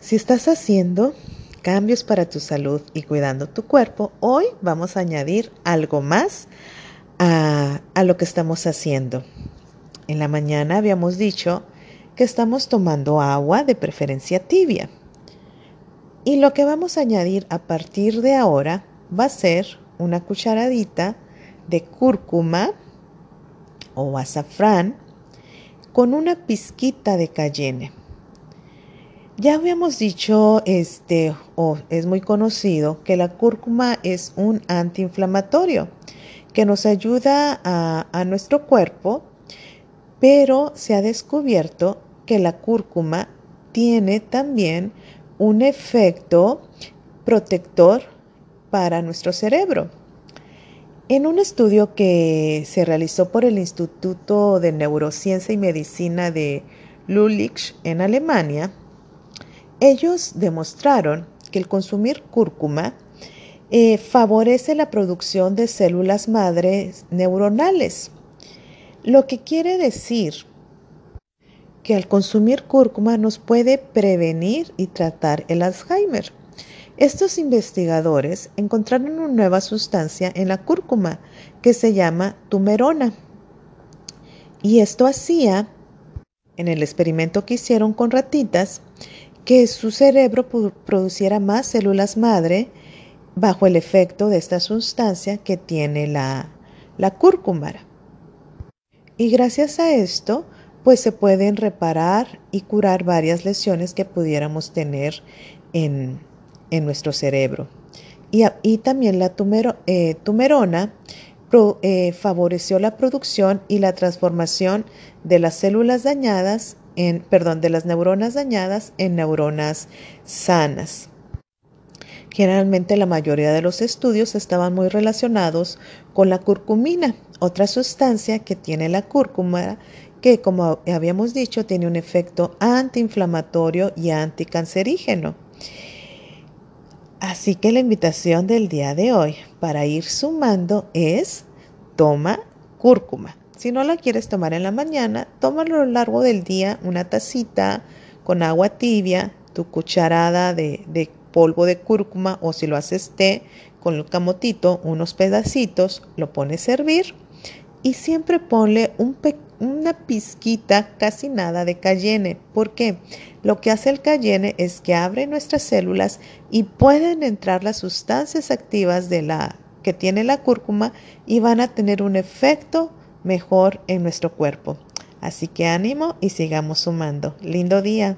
Si estás haciendo cambios para tu salud y cuidando tu cuerpo, hoy vamos a añadir algo más a, a lo que estamos haciendo. En la mañana habíamos dicho que estamos tomando agua de preferencia tibia. Y lo que vamos a añadir a partir de ahora va a ser una cucharadita de cúrcuma o azafrán con una pizquita de cayenne. Ya habíamos dicho, este, o es muy conocido, que la cúrcuma es un antiinflamatorio que nos ayuda a, a nuestro cuerpo, pero se ha descubierto que la cúrcuma tiene también un efecto protector para nuestro cerebro. En un estudio que se realizó por el Instituto de Neurociencia y Medicina de Lulich en Alemania, ellos demostraron que el consumir cúrcuma eh, favorece la producción de células madres neuronales, lo que quiere decir que al consumir cúrcuma nos puede prevenir y tratar el Alzheimer. Estos investigadores encontraron una nueva sustancia en la cúrcuma que se llama tumerona. Y esto hacía, en el experimento que hicieron con ratitas, que su cerebro produciera más células madre bajo el efecto de esta sustancia que tiene la, la cúrcuma. Y gracias a esto, pues se pueden reparar y curar varias lesiones que pudiéramos tener en, en nuestro cerebro. Y, también la eh, tumerona eh, favoreció la producción y la transformación de las células dañadas perdón, de las neuronas dañadas en neuronas sanas. Generalmente la mayoría de los estudios estaban muy relacionados con la curcumina, otra sustancia que tiene la cúrcuma que, como habíamos dicho, tiene un efecto antiinflamatorio y anticancerígeno. Así que la invitación del día de hoy para ir sumando es toma cúrcuma. Si no la quieres tomar en la mañana, tómalo a lo largo del día, una tacita con agua tibia, tu cucharada de, polvo de cúrcuma o si lo haces té con el camotito, unos pedacitos, lo pones a hervir y siempre ponle un una pizquita, casi nada de cayenne. ¿Por qué? Lo que hace el cayenne es que abre nuestras células y pueden entrar las sustancias activas de la que tiene la cúrcuma y van a tener un efecto mejor en nuestro cuerpo. Así que ánimo y sigamos sumando. Lindo día.